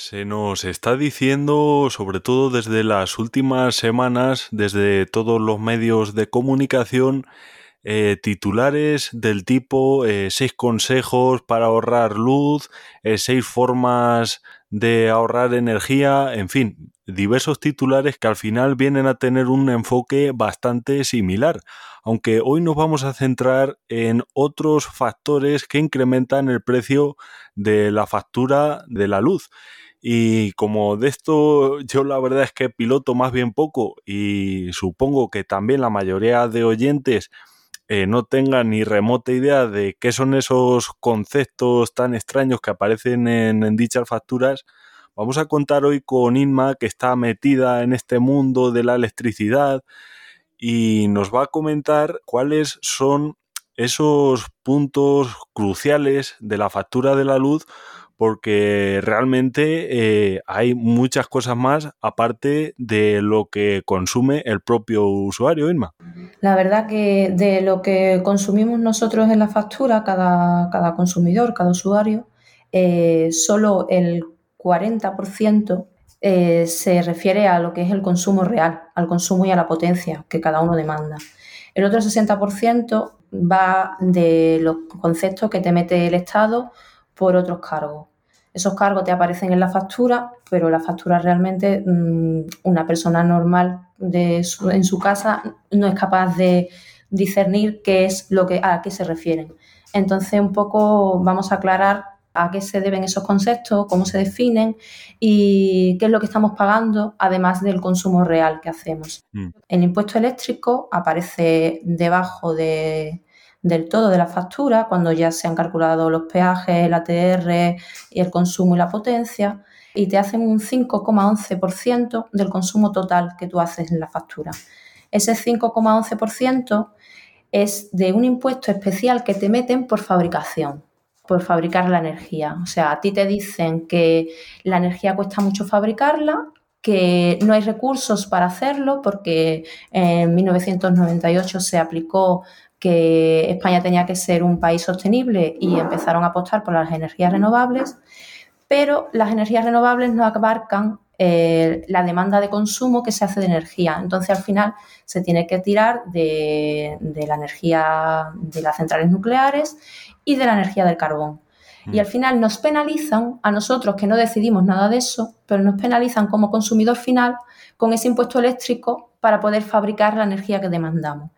Se nos está diciendo, sobre todo desde las últimas semanas, desde todos los medios de comunicación, eh, titulares del tipo eh, seis consejos para ahorrar luz, eh, seis formas de ahorrar energía, en fin, diversos titulares que al final vienen a tener un enfoque bastante similar, aunque hoy nos vamos a centrar en otros factores que incrementan el precio de la factura de la luz. Y como de esto yo la verdad es que piloto más bien poco y supongo que también la mayoría de oyentes eh, no tengan ni remota idea de qué son esos conceptos tan extraños que aparecen en, dichas facturas, vamos a contar hoy con Inma, que está metida en este mundo de la electricidad y nos va a comentar cuáles son esos puntos cruciales de la factura de la luz porque realmente eh, hay muchas cosas más aparte de lo que consume el propio usuario, Irma. La verdad que de lo que consumimos nosotros en la factura, cada, cada consumidor, cada usuario, eh, solo el 40% eh, se refiere a lo que es el consumo real, al consumo y a la potencia que cada uno demanda. El otro 60% va de los conceptos que te mete el Estado por otros cargos. Esos cargos te aparecen en la factura, pero la factura realmente mm, una persona normal de en su casa no es capaz de discernir qué es lo que a qué se refieren. Entonces, un poco vamos a aclarar a qué se deben esos conceptos, cómo se definen y qué es lo que estamos pagando, además del consumo real que hacemos. Mm. El impuesto eléctrico aparece debajo de, del todo de la factura, cuando ya se han calculado los peajes, el ATR y el consumo y la potencia, y te hacen un 5,11% del consumo total que tú haces en la factura. Ese 5,11% es de un impuesto especial que te meten por fabricación, por fabricar la energía. O sea, a ti te dicen que la energía cuesta mucho fabricarla, que no hay recursos para hacerlo porque en 1998 se aplicó que España tenía que ser un país sostenible y empezaron a apostar por las energías renovables, pero las energías renovables no abarcan eh, la demanda de consumo que se hace de energía. Entonces, al final, se tiene que tirar de, la energía de las centrales nucleares y de la energía del carbón. Y mm. al final nos penalizan a nosotros que no decidimos nada de eso, pero nos penalizan como consumidor final con ese impuesto eléctrico para poder fabricar la energía que demandamos.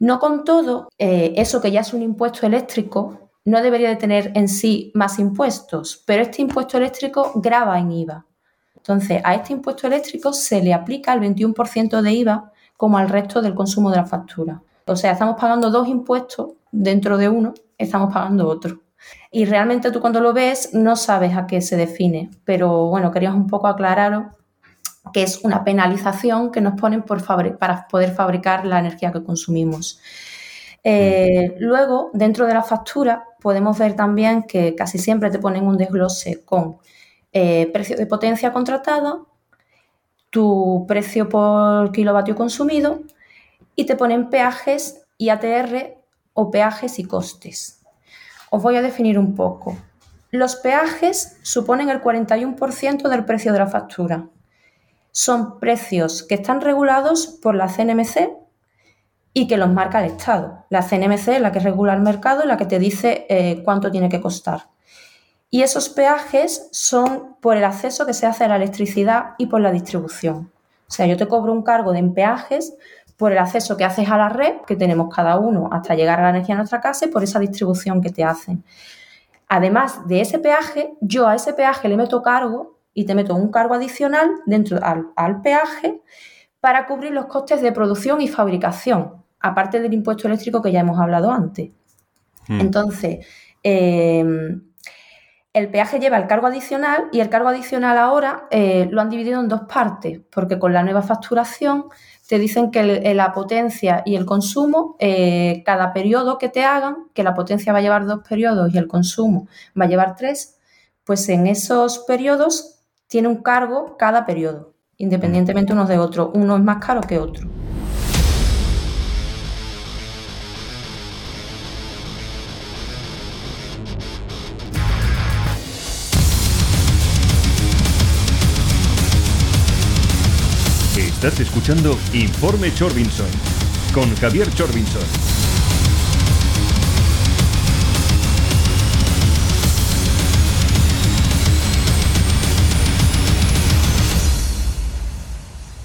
No con todo, eh, eso que ya es un impuesto eléctrico no debería de tener en sí más impuestos, pero este impuesto eléctrico grava en IVA. Entonces, a este impuesto eléctrico se le aplica el 21% de IVA como al resto del consumo de la factura. O sea, estamos pagando dos impuestos dentro de uno, estamos pagando otro. Y realmente tú cuando lo ves no sabes a qué se define, pero bueno, queríamos un poco aclararos que es una penalización que nos ponen por para poder fabricar la energía que consumimos. Eh, luego, dentro de la factura, podemos ver también que casi siempre te ponen un desglose con eh, precio de potencia contratada, tu precio por kilovatio consumido y te ponen peajes y ATR o peajes y costes. Os voy a definir un poco. Los peajes suponen el 41% del precio de la factura son precios que están regulados por la CNMC y que los marca el Estado. La CNMC es la que regula el mercado y la que te dice eh, cuánto tiene que costar. Y esos peajes son por el acceso que se hace a la electricidad y por la distribución. O sea, yo te cobro un cargo de peajes por el acceso que haces a la red, que tenemos cada uno hasta llegar a la energía a nuestra casa, y por esa distribución que te hacen. Además de ese peaje, yo a ese peaje le meto cargo y te meto un cargo adicional dentro al, peaje para cubrir los costes de producción y fabricación, aparte del impuesto eléctrico que ya hemos hablado antes. Hmm. Entonces, em, el peaje lleva el cargo adicional y el cargo adicional ahora eh, lo han dividido en dos partes, porque con la nueva facturación te dicen que la potencia y el consumo, eh, cada periodo que te hagan, que la potencia va a llevar dos periodos y el consumo va a llevar tres, pues en esos periodos tiene un cargo cada periodo, independientemente unos de otros. Uno es más caro que otro. Estás escuchando Informe Chorbinson con Javier Chorbinson.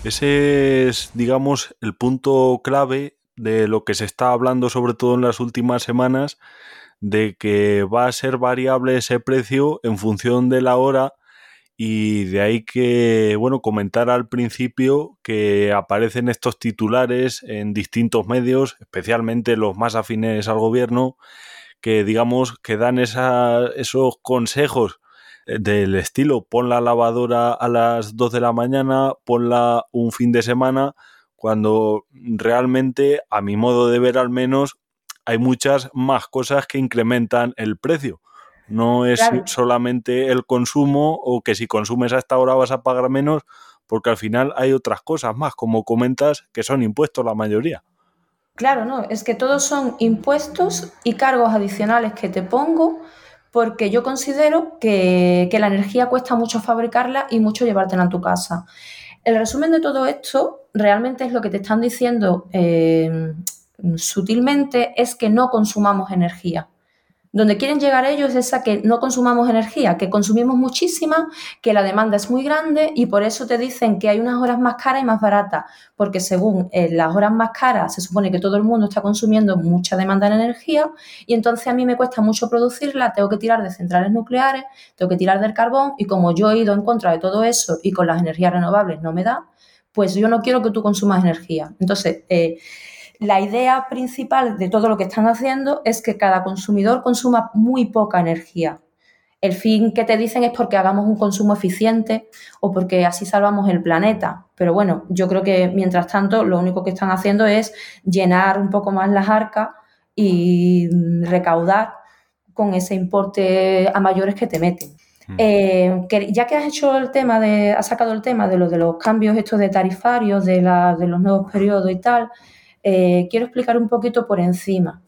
Ese es, digamos, el punto clave de lo que se está hablando sobre todo en las últimas semanas, de que va a ser variable ese precio en función de la hora y de ahí que, bueno, comentar al principio que aparecen estos titulares en distintos medios, especialmente los más afines al gobierno, que digamos que dan esos consejos del estilo, pon la lavadora a las 2 de la mañana, ponla un fin de semana, cuando realmente, a mi modo de ver al menos, hay muchas más cosas que incrementan el precio. No es solamente el consumo o que si consumes a esta hora vas a pagar menos, porque al final hay otras cosas más, como comentas, que son impuestos la mayoría. Claro, no, es que todos son impuestos y cargos adicionales que te pongo porque yo considero que, la energía cuesta mucho fabricarla y mucho llevártela en tu casa. El resumen de todo esto realmente es lo que te están diciendo eh, sutilmente, es que no consumamos energía. Donde quieren llegar ellos es a que no consumamos energía, que consumimos muchísima, que la demanda es muy grande y por eso te dicen que hay unas horas más caras y más baratas, porque según eh, las horas más caras se supone que todo el mundo está consumiendo mucha demanda en energía y entonces a mí me cuesta mucho producirla, tengo que tirar de centrales nucleares, tengo que tirar del carbón y como yo he ido en contra de todo eso y con las energías renovables no me da, pues yo no quiero que tú consumas energía. Entonces, eh, la idea principal de todo lo que están haciendo es que cada consumidor consuma muy poca energía. El fin que te dicen es porque hagamos un consumo eficiente o porque así salvamos el planeta. Pero bueno, yo creo que mientras tanto lo único que están haciendo es llenar un poco más las arcas y recaudar con ese importe a mayores que te meten. Mm. Eh, ya que has hecho el tema de, has sacado el tema de lo de los cambios estos de tarifarios, de, de los nuevos periodos y tal, eh, quiero explicar un poquito por encima.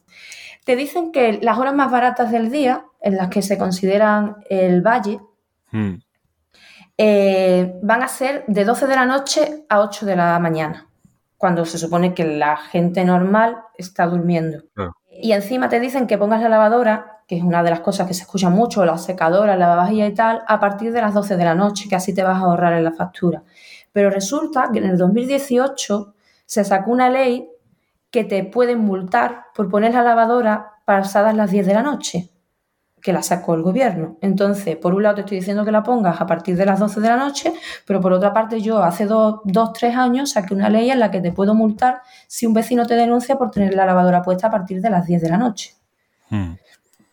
Te dicen que las horas más baratas del día, en las que se consideran el valle, hmm. eh, van a ser de 12 de la noche a 8 de la mañana, cuando se supone que la gente normal está durmiendo. Y encima te dicen que pongas la lavadora, que es una de las cosas que se escucha mucho, la secadora, la lavavajilla y tal, a partir de las 12 de la noche, que así te vas a ahorrar en la factura. Pero resulta que en el 2018 se sacó una ley que te pueden multar por poner la lavadora pasadas las 10 de la noche, que la sacó el gobierno. Entonces, por un lado te estoy diciendo que la pongas a partir de las 12 de la noche, pero por otra parte yo hace dos, dos tres años saqué una ley en la que te puedo multar si un vecino te denuncia por tener la lavadora puesta a partir de las 10 de la noche. Hmm.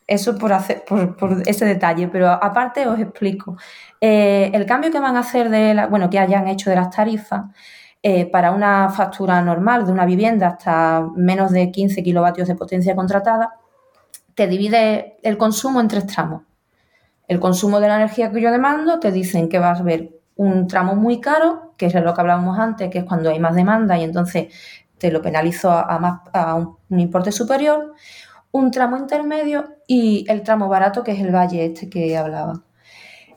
Eso por, hacer, por, ese detalle, pero aparte os explico. Eh, el cambio que van a hacer de la, bueno, que hayan hecho de las tarifas eh, para una factura normal de una vivienda hasta menos de 15 kilovatios de potencia contratada, te divide el consumo en tres tramos. El consumo de la energía que yo demando, te dicen que vas a ver un tramo muy caro, que es lo que hablábamos antes, que es cuando hay más demanda y entonces te lo penalizo a, más, a un, un, importe superior, un tramo intermedio y el tramo barato, que es el valle este que hablaba.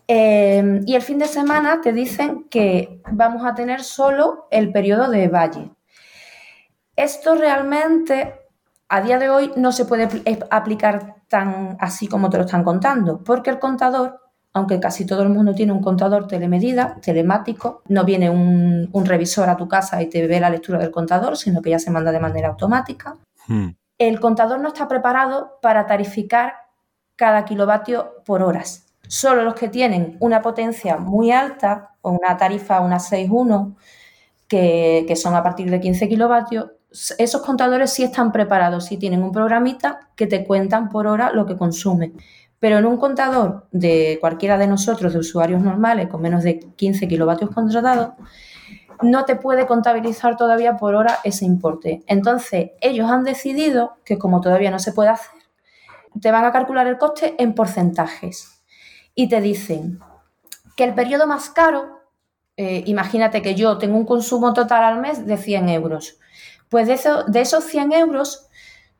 Em, y el fin de semana te dicen que vamos a tener solo el periodo de valle. Esto realmente a día de hoy no se puede aplicar tan así como te lo están contando, porque el contador, aunque casi todo el mundo tiene un contador telemedida, telemático, no viene un, revisor a tu casa y te ve la lectura del contador, sino que ya se manda de manera automática. Hmm. El contador no está preparado para tarificar cada kilovatio por horas. Solo los que tienen una potencia muy alta o una tarifa, una 6.1, que, que son a partir de 15 kilovatios, esos contadores sí están preparados, sí tienen un programita que te cuentan por hora lo que consumen. Pero en un contador de cualquiera de nosotros, de usuarios normales, con menos de 15 kilovatios contratados, no te puede contabilizar todavía por hora ese importe. Entonces, ellos han decidido que como todavía no se puede hacer, te van a calcular el coste en porcentajes y te dicen que el periodo más caro, eh, imagínate que yo tengo un consumo total al mes de 100 euros, pues de, eso, de esos 100 euros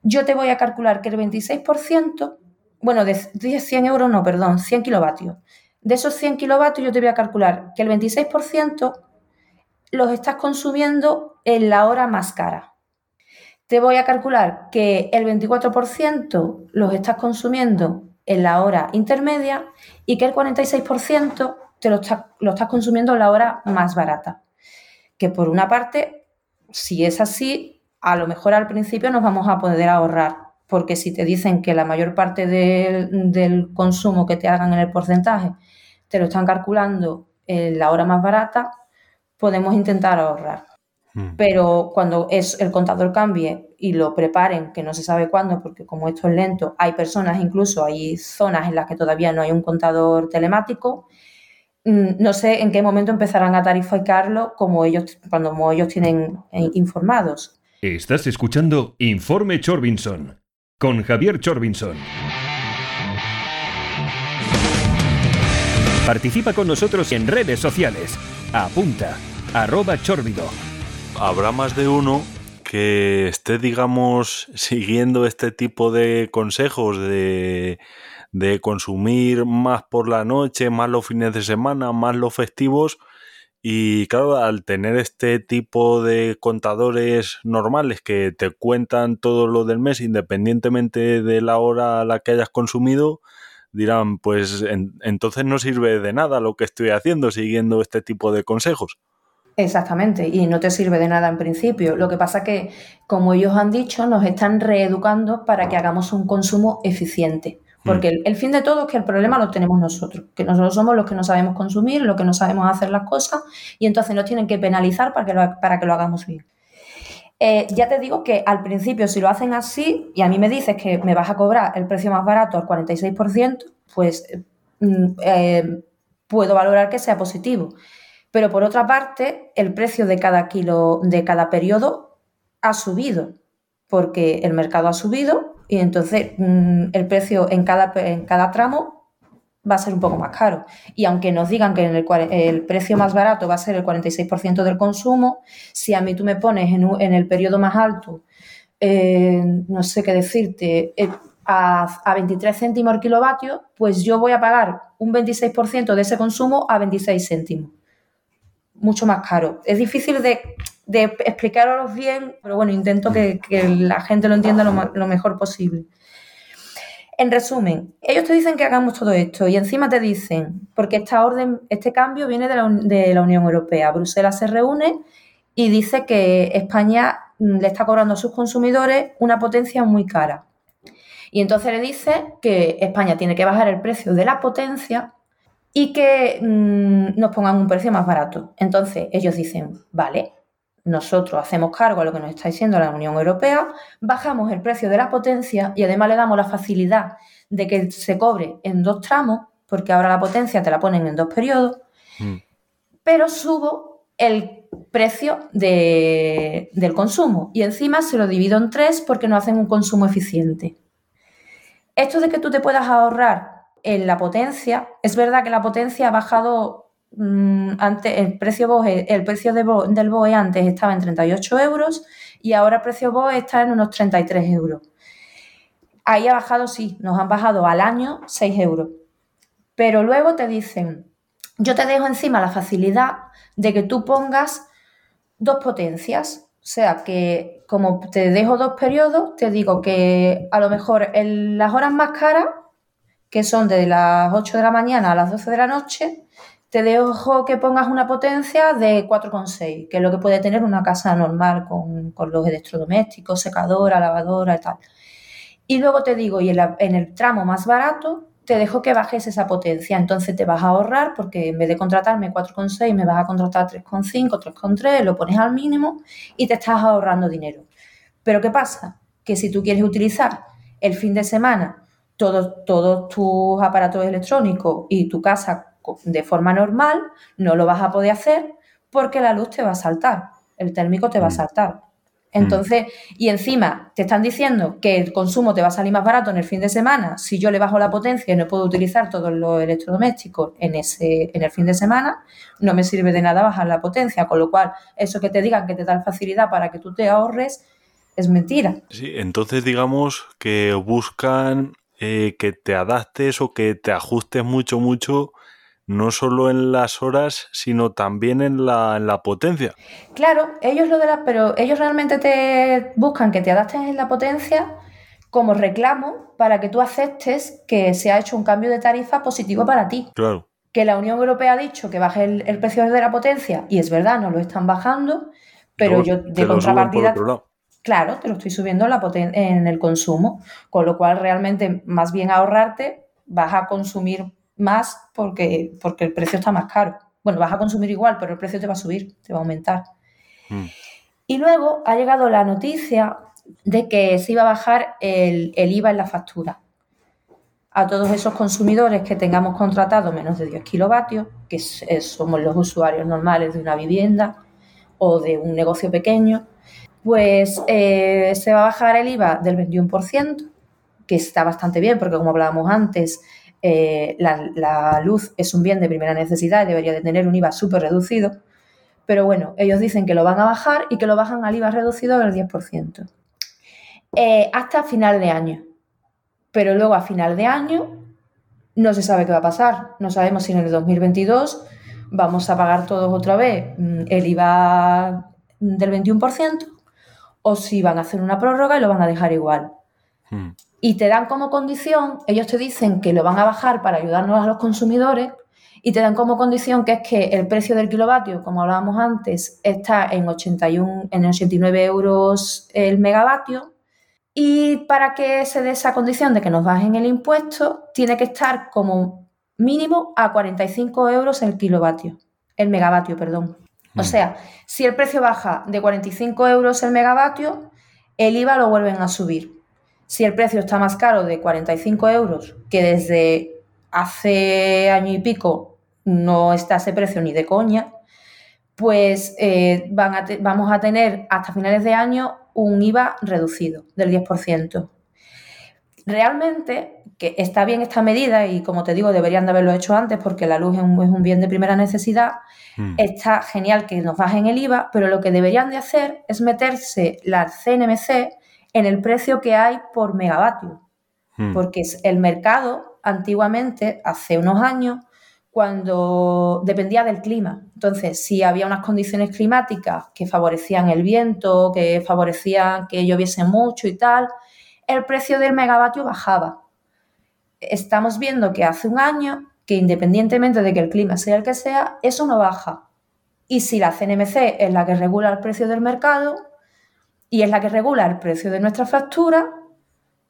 yo te voy a calcular que el 26%, bueno, de, 100 euros no, perdón, 100 kilovatios. De esos 100 kilovatios yo te voy a calcular que el 26% los estás consumiendo en la hora más cara. Te voy a calcular que el 24% los estás consumiendo en la hora intermedia y que el 46% te lo, lo estás consumiendo en la hora más barata. Que por una parte, si es así, a lo mejor al principio nos vamos a poder ahorrar, porque si te dicen que la mayor parte del consumo que te hagan en el porcentaje te lo están calculando en la hora más barata, podemos intentar ahorrar. Hmm. Pero cuando es el contador cambie y lo preparen, que no se sabe cuándo, porque como esto es lento, hay personas, incluso hay zonas en las que todavía no hay un contador telemático, mm, no sé en qué momento empezarán a tarificarlo como ellos, cuando ellos tienen eh, informados. Estás escuchando Informe Chorbinson con Javier Chorbinson. Participa con nosotros en redes sociales. Apunta, arroba chorbido. Habrá más de uno que esté, digamos, siguiendo este tipo de consejos de, de consumir más por la noche, más los fines de semana, más los festivos y claro, al tener este tipo de contadores normales que te cuentan todo lo del mes independientemente de la hora a la que hayas consumido, dirán, pues entonces no sirve de nada lo que estoy haciendo siguiendo este tipo de consejos. Exactamente, y no te sirve de nada en principio. Lo que pasa que, como ellos han dicho, nos están reeducando para que hagamos un consumo eficiente. Porque mm. el, fin de todo es que el problema lo tenemos nosotros, que nosotros somos los que no sabemos consumir, los que no sabemos hacer las cosas y entonces nos tienen que penalizar para que lo, para que lo hagamos bien. Eh, ya te digo que al principio si lo hacen así y a mí me dices que me vas a cobrar el precio más barato al 46%, pues mm, eh, puedo valorar que sea positivo. Pero por otra parte, el precio de cada kilo, de cada periodo ha subido, porque el mercado ha subido y entonces mm, el precio en cada, en cada tramo va a ser un poco más caro. Y aunque nos digan que el, el precio más barato va a ser el 46% del consumo, si a mí tú me pones en, en el periodo más alto, eh, no sé qué decirte, eh, a, a, 23 céntimos el kilovatio, pues yo voy a pagar un 26% de ese consumo a 26 céntimos. Mucho más caro. Es difícil de de explicaros bien, pero bueno, intento que, la gente lo entienda lo, mejor posible. En resumen, ellos te dicen que hagamos todo esto y encima te dicen, porque esta orden, este cambio viene de la, de la Unión Europea. Bruselas se reúne y dice que España mm, le está cobrando a sus consumidores una potencia muy cara. Y entonces le dice que España tiene que bajar el precio de la potencia y que mm, nos pongan un precio más barato. Entonces ellos dicen, vale, nosotros hacemos cargo a lo que nos está diciendo la Unión Europea, bajamos el precio de la potencia y además le damos la facilidad de que se cobre en dos tramos, porque ahora la potencia te la ponen en dos periodos, mm. pero subo el precio del consumo y encima se lo divido en tres porque no hacen un consumo eficiente. Esto de que tú te puedas ahorrar en la potencia, es verdad que la potencia ha bajado Mm, antes el precio BOE, el precio del BOE antes estaba en 38 euros y ahora el precio BOE está en unos 33 euros. Ahí ha bajado, sí, nos han bajado al año 6 euros. Pero luego te dicen, yo te dejo encima la facilidad de que tú pongas dos potencias. O sea, que como te dejo dos periodos, te digo que a lo mejor en las horas más caras, que son de las 8 de la mañana a las 12 de la noche, te dejo que pongas una potencia de 4,6, que es lo que puede tener una casa normal con, los electrodomésticos, secadora, lavadora y tal. Y luego te digo, y en, el tramo más barato, te dejo que bajes esa potencia. Entonces te vas a ahorrar porque en vez de contratarme 4,6 me vas a contratar 3,5, 3,3, lo pones al mínimo y te estás ahorrando dinero. Pero ¿qué pasa? Que si tú quieres utilizar el fin de semana todos, todos tus aparatos electrónicos y tu casa de forma normal, no lo vas a poder hacer porque la luz te va a saltar, el térmico te va a mm. saltar. Mm. Entonces, y encima te están diciendo que el consumo te va a salir más barato en el fin de semana si yo le bajo la potencia y no puedo utilizar todos los electrodomésticos en, ese, en el fin de semana, no me sirve de nada bajar la potencia. Con lo cual, eso que te digan que te da facilidad para que tú te ahorres es mentira. Sí, entonces digamos que buscan eh, que te adaptes o que te ajustes mucho, mucho no solo en las horas, sino también en la, en la potencia. Claro, ellos lo de la, pero ellos realmente te buscan que te adaptes en la potencia como reclamo para que tú aceptes que se ha hecho un cambio de tarifa positivo para ti. Claro. Que la Unión Europea ha dicho que baje el, precio de la potencia, y es verdad, no lo están bajando, pero yo de contrapartida. Claro, te lo estoy subiendo la en el consumo, con lo cual realmente más bien ahorrarte, vas a consumir más porque, porque el precio está más caro. Bueno, vas a consumir igual, pero el precio te va a subir, te va a aumentar. Mm. Y luego ha llegado la noticia de que se iba a bajar el, IVA en la factura. A todos esos consumidores que tengamos contratado menos de 10 kilovatios, que somos los usuarios normales de una vivienda o de un negocio pequeño, pues eh, se va a bajar el IVA del 21%, que está bastante bien, porque como hablábamos antes, eh, la, luz es un bien de primera necesidad y debería de tener un IVA súper reducido. Pero bueno, ellos dicen que lo van a bajar y que lo bajan al IVA reducido del 10%. Eh, hasta final de año. Pero luego a final de año no se sabe qué va a pasar. No sabemos si en el 2022 vamos a pagar todos otra vez mm, el IVA del 21% o si van a hacer una prórroga y lo van a dejar igual. Hmm y te dan como condición, ellos te dicen que lo van a bajar para ayudarnos a los consumidores y te dan como condición que es que el precio del kilovatio, como hablábamos antes, está en, 81, en 89 euros el megavatio y para que se dé esa condición de que nos bajen el impuesto, tiene que estar como mínimo a 45 euros el kilovatio, el megavatio, perdón. O mm. sea, si el precio baja de 45 euros el megavatio, el IVA lo vuelven a subir. Si el precio está más caro de 45 euros, que desde hace año y pico no está ese precio ni de coña, pues eh, van vamos a tener hasta finales de año un IVA reducido del 10%. Realmente, que está bien esta medida y como te digo, deberían de haberlo hecho antes porque la luz es un, bien de primera necesidad, hmm. está genial que nos bajen el IVA, pero lo que deberían de hacer es meterse la CNMC en el precio que hay por megavatio. Hmm. Porque el mercado antiguamente, hace unos años, cuando dependía del clima. Entonces, si había unas condiciones climáticas que favorecían el viento, que favorecían que lloviese mucho y tal, el precio del megavatio bajaba. Estamos viendo que hace un año que independientemente de que el clima sea el que sea, eso no baja. Y si la CNMC es la que regula el precio del mercado, y es la que regula el precio de nuestra factura,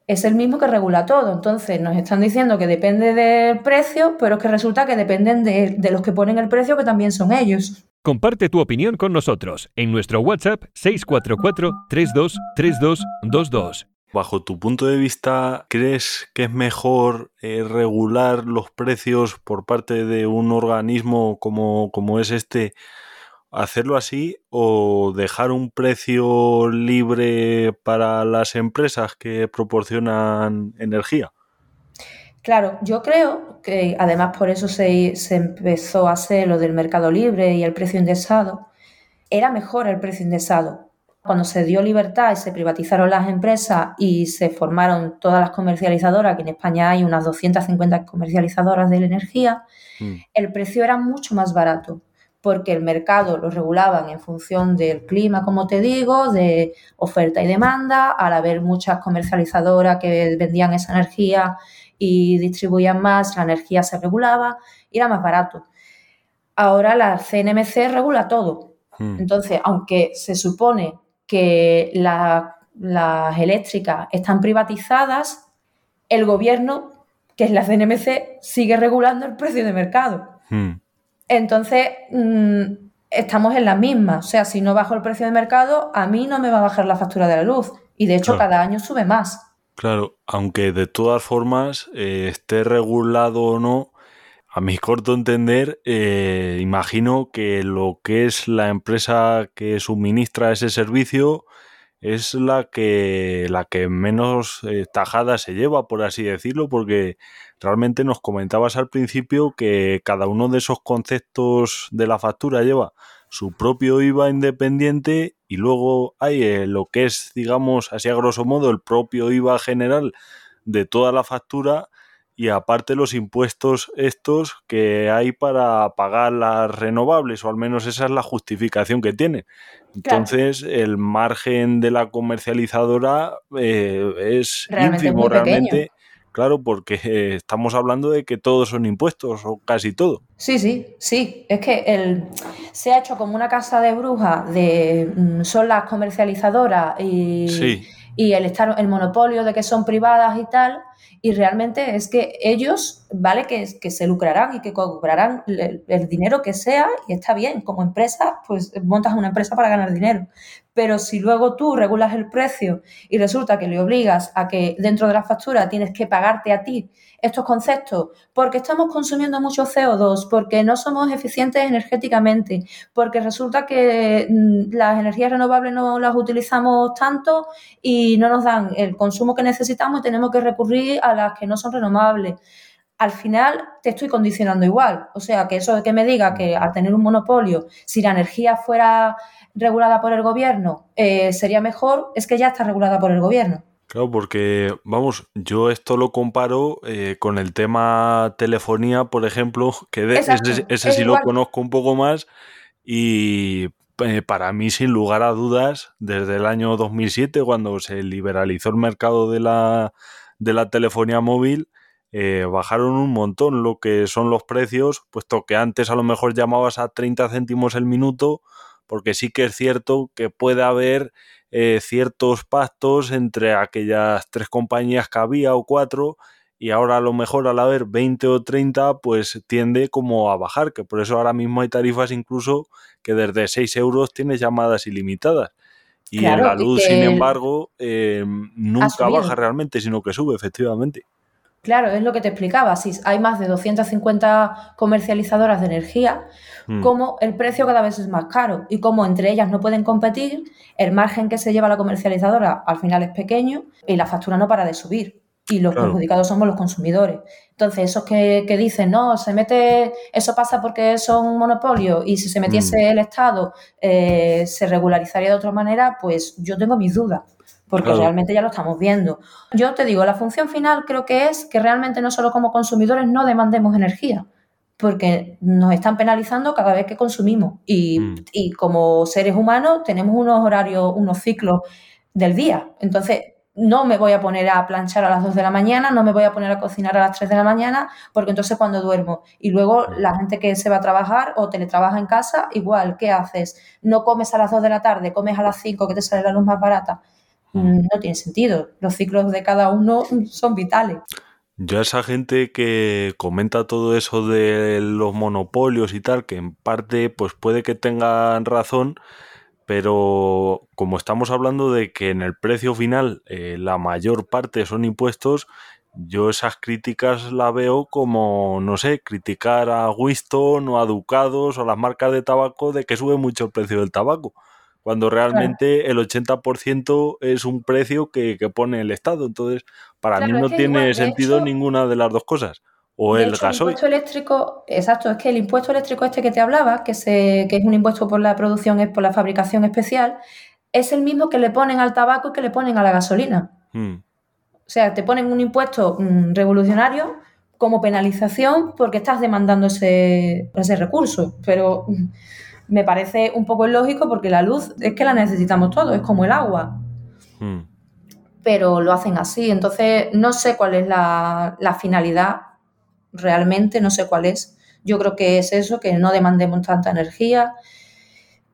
es el mismo que regula todo. Entonces nos están diciendo que depende del precio, pero es que resulta que dependen de, los que ponen el precio, que también son ellos. Comparte tu opinión con nosotros en nuestro WhatsApp 644-323222. Bajo tu punto de vista, ¿crees que es mejor eh, regular los precios por parte de un organismo como, como es este hacerlo así o dejar un precio libre para las empresas que proporcionan energía? Claro, yo creo que además por eso se, empezó a hacer lo del mercado libre y el precio indexado. Era mejor el precio indexado. Cuando se dio libertad y se privatizaron las empresas y se formaron todas las comercializadoras, que en España hay unas 250 comercializadoras de la energía, mm. el precio era mucho más barato porque el mercado lo regulaban en función del clima, como te digo, de oferta y demanda, al haber muchas comercializadoras que vendían esa energía y distribuían más, la energía se regulaba y era más barato. Ahora la CNMC regula todo. Hmm. Entonces, aunque se supone que las eléctricas están privatizadas, el gobierno, que es la CNMC, sigue regulando el precio de mercado. Hmm. Entonces, mm, estamos en la misma. O sea, si no bajo el precio de mercado, a mí no me va a bajar la factura de la luz. Y de hecho, cada año sube más. Claro, aunque de todas formas eh, esté regulado o no, a mi corto entender, eh, imagino que lo que es la empresa que suministra ese servicio es la que, la que menos eh, tajada se lleva, por así decirlo, porque realmente nos comentabas al principio que cada uno de esos conceptos de la factura lleva su propio IVA independiente y luego hay eh, lo que es, digamos, así a grosso modo, el propio IVA general de toda la factura y aparte los impuestos estos que hay para pagar las renovables, o al menos esa es la justificación que tiene. Entonces, el margen de la comercializadora eh, es ínfimo realmente. Claro, porque eh, estamos hablando de que todos son impuestos, o casi todo. Sí, sí, sí. Es que el, se ha hecho como una casa de brujas de mm, son las comercializadoras y, y el estar el monopolio de que son privadas y tal y realmente es que ellos, ¿vale? Que, que se lucrarán y que cobrarán el, el, dinero que sea y está bien, como empresa, pues montas una empresa para ganar dinero. Pero si luego tú regulas el precio y resulta que le obligas a que dentro de la factura tienes que pagarte a ti estos conceptos, porque estamos consumiendo mucho CO2, porque no somos eficientes energéticamente, porque resulta que mm, las energías renovables no las utilizamos tanto y no nos dan el consumo que necesitamos y tenemos que recurrir a las que no son renovables. Al final te estoy condicionando igual. O sea, que eso de que me diga que al tener un monopolio, si la energía fuera regulada por el gobierno, eh, sería mejor, es que ya está regulada por el gobierno. Claro, porque, vamos, yo esto lo comparo eh, con el tema telefonía, por ejemplo, que ese, sí lo conozco un poco más y eh, para mí, sin lugar a dudas, desde el año 2007, cuando se liberalizó el mercado de la, de la telefonía móvil, eh, bajaron un montón lo que son los precios, puesto que antes a lo mejor llamabas a 30 céntimos el minuto, porque sí que es cierto que puede haber eh, ciertos pactos entre aquellas tres compañías que había o cuatro y ahora a lo mejor al haber 20 o 30 pues tiende como a bajar, que por eso ahora mismo hay tarifas incluso que desde 6 euros tienes llamadas ilimitadas. Y en la luz, sin embargo, eh, nunca baja realmente, sino que sube, efectivamente. Claro, es lo que te explicaba. Si hay más de 250 comercializadoras de energía, mm. como el precio cada vez es más caro y como entre ellas no pueden competir, el margen que se lleva la comercializadora al final es pequeño y la factura no para de subir. Y los perjudicados somos los consumidores. Entonces, esos que, dicen, no, se mete, eso pasa porque son un monopolio y si se metiese mm. el Estado eh, se regularizaría de otra manera, pues yo tengo mis dudas porque realmente ya lo estamos viendo. Yo te digo, la función final creo que es que realmente no solo como consumidores no demandemos energía, porque nos están penalizando cada vez que consumimos y, mm. y como seres humanos tenemos unos horarios, unos ciclos del día. Entonces, no me voy a poner a planchar a las 2 de la mañana, no me voy a poner a cocinar a las 3 de la mañana, porque entonces cuando duermo y luego mm. la gente que se va a trabajar o teletrabaja en casa, igual, ¿qué haces? No comes a las 2 de la tarde, comes a las 5 que te sale la luz más barata. Mm, no tiene sentido. Los ciclos de cada uno son vitales. Yo a esa gente que comenta todo eso de los monopolios y tal, que en parte pues puede que tengan razón, pero como estamos hablando de que en el precio final eh, la mayor parte son impuestos, yo esas críticas la veo como, no sé, criticar a Winston o a Ducados o a las marcas de tabaco de que sube mucho el precio del tabaco cuando realmente el 80% es un precio que, pone el Estado. Entonces, para mí no tiene sentido ninguna de las dos cosas. O el gasoil. El impuesto eléctrico, exacto, es que el impuesto eléctrico este que te hablaba, que, se, que es un impuesto por la producción, por la fabricación especial, es el mismo que le ponen al tabaco y que le ponen a la gasolina. Hmm. O sea, te ponen un impuesto mm, revolucionario como penalización porque estás demandando ese, ese recurso. Pero me parece un poco ilógico porque la luz es que la necesitamos todos, es como el agua. Hmm. Pero lo hacen así, entonces no sé cuál es la, finalidad realmente, no sé cuál es. Yo creo que es eso, que no demandemos tanta energía,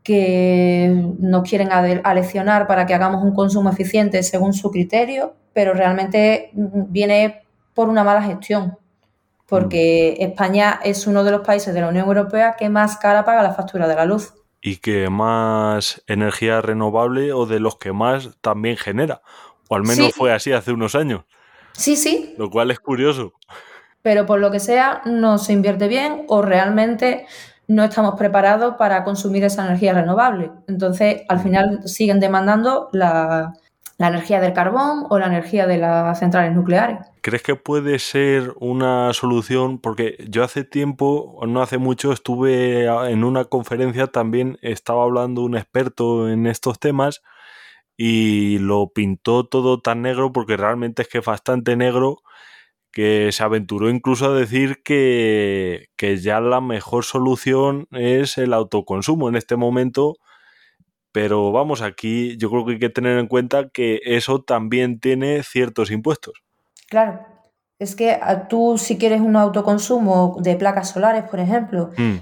que nos quieren aleccionar para que hagamos un consumo eficiente según su criterio, pero realmente viene por una mala gestión porque España es uno de los países de la Unión Europea que más cara paga la factura de la luz. Y que más energía renovable o de los que más también genera. O al menos fue así hace unos años. Sí, sí. Lo cual es curioso. Pero por lo que sea, no se invierte bien o realmente no estamos preparados para consumir esa energía renovable. Entonces, al final siguen demandando la, la energía del carbón o la energía de las centrales nucleares. ¿Crees que puede ser una solución? Porque yo hace tiempo, no hace mucho, estuve en una conferencia, también estaba hablando un experto en estos temas y lo pintó todo tan negro porque realmente es que es bastante negro que se aventuró incluso a decir que, que ya la mejor solución es el autoconsumo en este momento. Pero vamos, aquí yo creo que hay que tener en cuenta que eso también tiene ciertos impuestos. Claro, es que ah, tú si quieres un autoconsumo de placas solares, por ejemplo, Mm,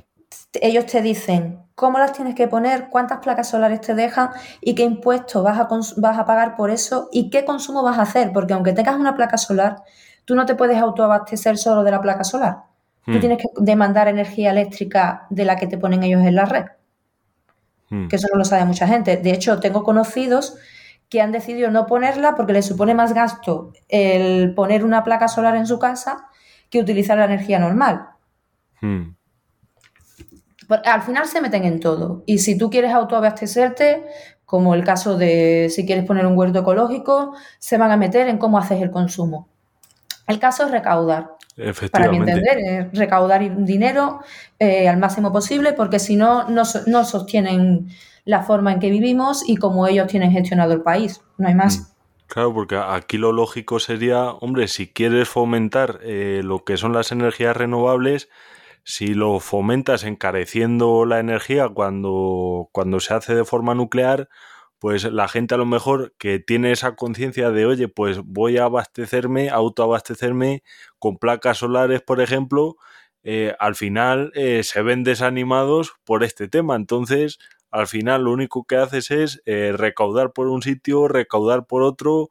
ellos te dicen cómo las tienes que poner, cuántas placas solares te dejan y qué impuestos vas a, vas a pagar por eso y qué consumo vas a hacer, porque aunque tengas una placa solar, tú no te puedes autoabastecer solo de la placa solar. Tú mm, tienes que demandar energía eléctrica de la que te ponen ellos en la red, mm. que eso no lo sabe mucha gente. De hecho, tengo conocidos que han decidido no ponerla porque les supone más gasto el poner una placa solar en su casa que utilizar la energía normal. Mm. Por- Al final se meten en todo. Y si tú quieres autoabastecerte, como el caso de si quieres poner un huerto ecológico, se van a meter en cómo haces el consumo. El caso es recaudar. Para mi entender, es recaudar dinero eh, al máximo posible, porque si no, no, so- no sostienen la forma en que vivimos y cómo ellos tienen gestionado el país. No hay más. Mm. Claro, porque aquí lo lógico sería, hombre, si quieres fomentar eh, lo que son las energías renovables, si lo fomentas encareciendo la energía cuando, cuando se hace de forma nuclear, pues la gente a lo mejor que tiene esa conciencia de, oye, pues voy a abastecerme, autoabastecerme con placas solares, por ejemplo, eh, al final eh, se ven desanimados por este tema. Entonces, al final lo único que haces es eh, recaudar por un sitio, recaudar por otro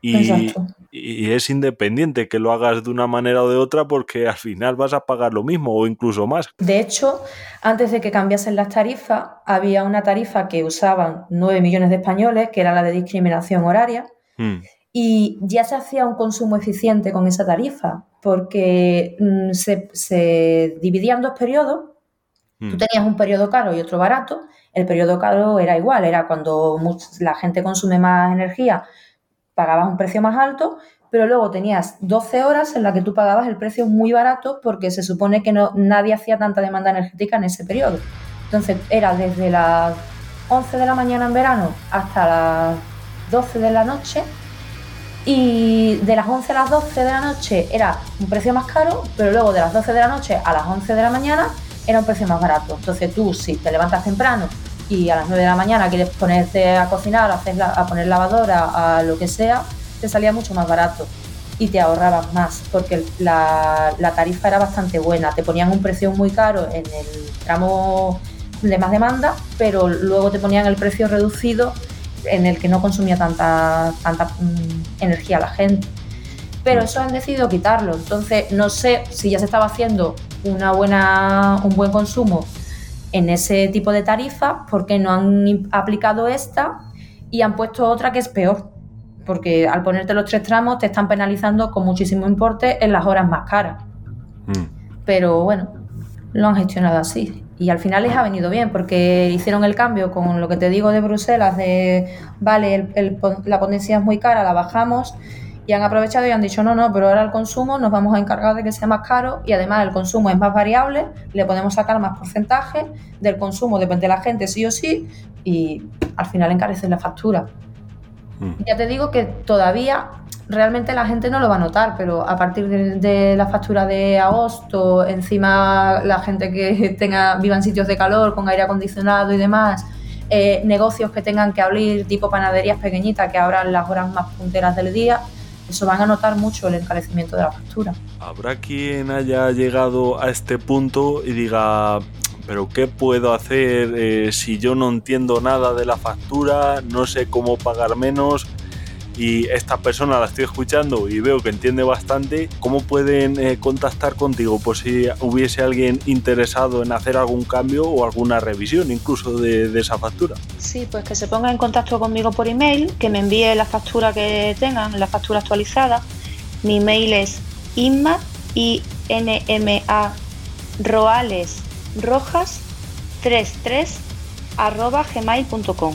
y, es independiente que lo hagas de una manera o de otra porque al final vas a pagar lo mismo o incluso más. De hecho, antes de que cambiasen las tarifas, había una tarifa que usaban 9 millones de españoles, que era la de discriminación horaria, Mm, y ya se hacía un consumo eficiente con esa tarifa, porque mm, se, se dividía en dos periodos. mm, Tú tenías un periodo caro y otro barato. El periodo caro era igual, era cuando la gente consume más energía, pagabas un precio más alto, pero luego tenías 12 horas en las que tú pagabas el precio muy barato porque se supone que no, nadie hacía tanta demanda energética en ese periodo. Entonces era desde las 11 de la mañana en verano hasta las 12 de la noche y de las 11 a las 12 de la noche era un precio más caro, pero luego de las 12 de la noche a las 11 de la mañana era un precio más barato. Entonces tú, si te levantas temprano y a las 9 de la mañana quieres ponerte a cocinar, a, hacer la- a poner lavadora, a lo que sea, te salía mucho más barato y te ahorrabas más, porque la, tarifa era bastante buena. Te ponían un precio muy caro en el tramo de más demanda, pero luego te ponían el precio reducido en el que no consumía tanta, tanta mm, energía la gente. Pero eso han decidido quitarlo. Entonces, no sé si ya se estaba haciendo una buena, un buen consumo en ese tipo de tarifa, porque no han aplicado esta y han puesto otra que es peor. Porque al ponerte los tres tramos te están penalizando con muchísimo importe en las horas más caras. mm. Pero bueno, lo han gestionado así. Y al final les ha venido bien porque hicieron el cambio con lo que te digo de Bruselas, de, vale, el- la potencia es muy cara, la bajamos, y han aprovechado y han dicho, no, no, pero ahora el consumo nos vamos a encargar de que sea más caro y además el consumo es más variable, le podemos sacar más porcentaje, del consumo depende de la gente sí o sí, y al final encarecen la factura. Mm. Ya te digo que todavía realmente la gente no lo va a notar, pero a partir de, de la factura de agosto, encima la gente que tenga viva en sitios de calor con aire acondicionado y demás, eh, negocios que tengan que abrir, tipo panaderías pequeñitas que abran las horas más punteras del día, eso van a notar mucho el encarecimiento de la factura. Habrá quien haya llegado a este punto y diga, pero ¿qué puedo hacer eh, si yo no entiendo nada de la factura, no sé cómo pagar menos? Y esta persona la estoy escuchando y veo que entiende bastante. ¿Cómo pueden eh, contactar contigo por si hubiese alguien interesado en hacer algún cambio o alguna revisión incluso de, esa factura? Sí, pues que se ponga en contacto conmigo por email, que me envíe la factura que tengan, la factura actualizada. Mi email es inma, i n m a roales rojas 33 arroba gmail.com.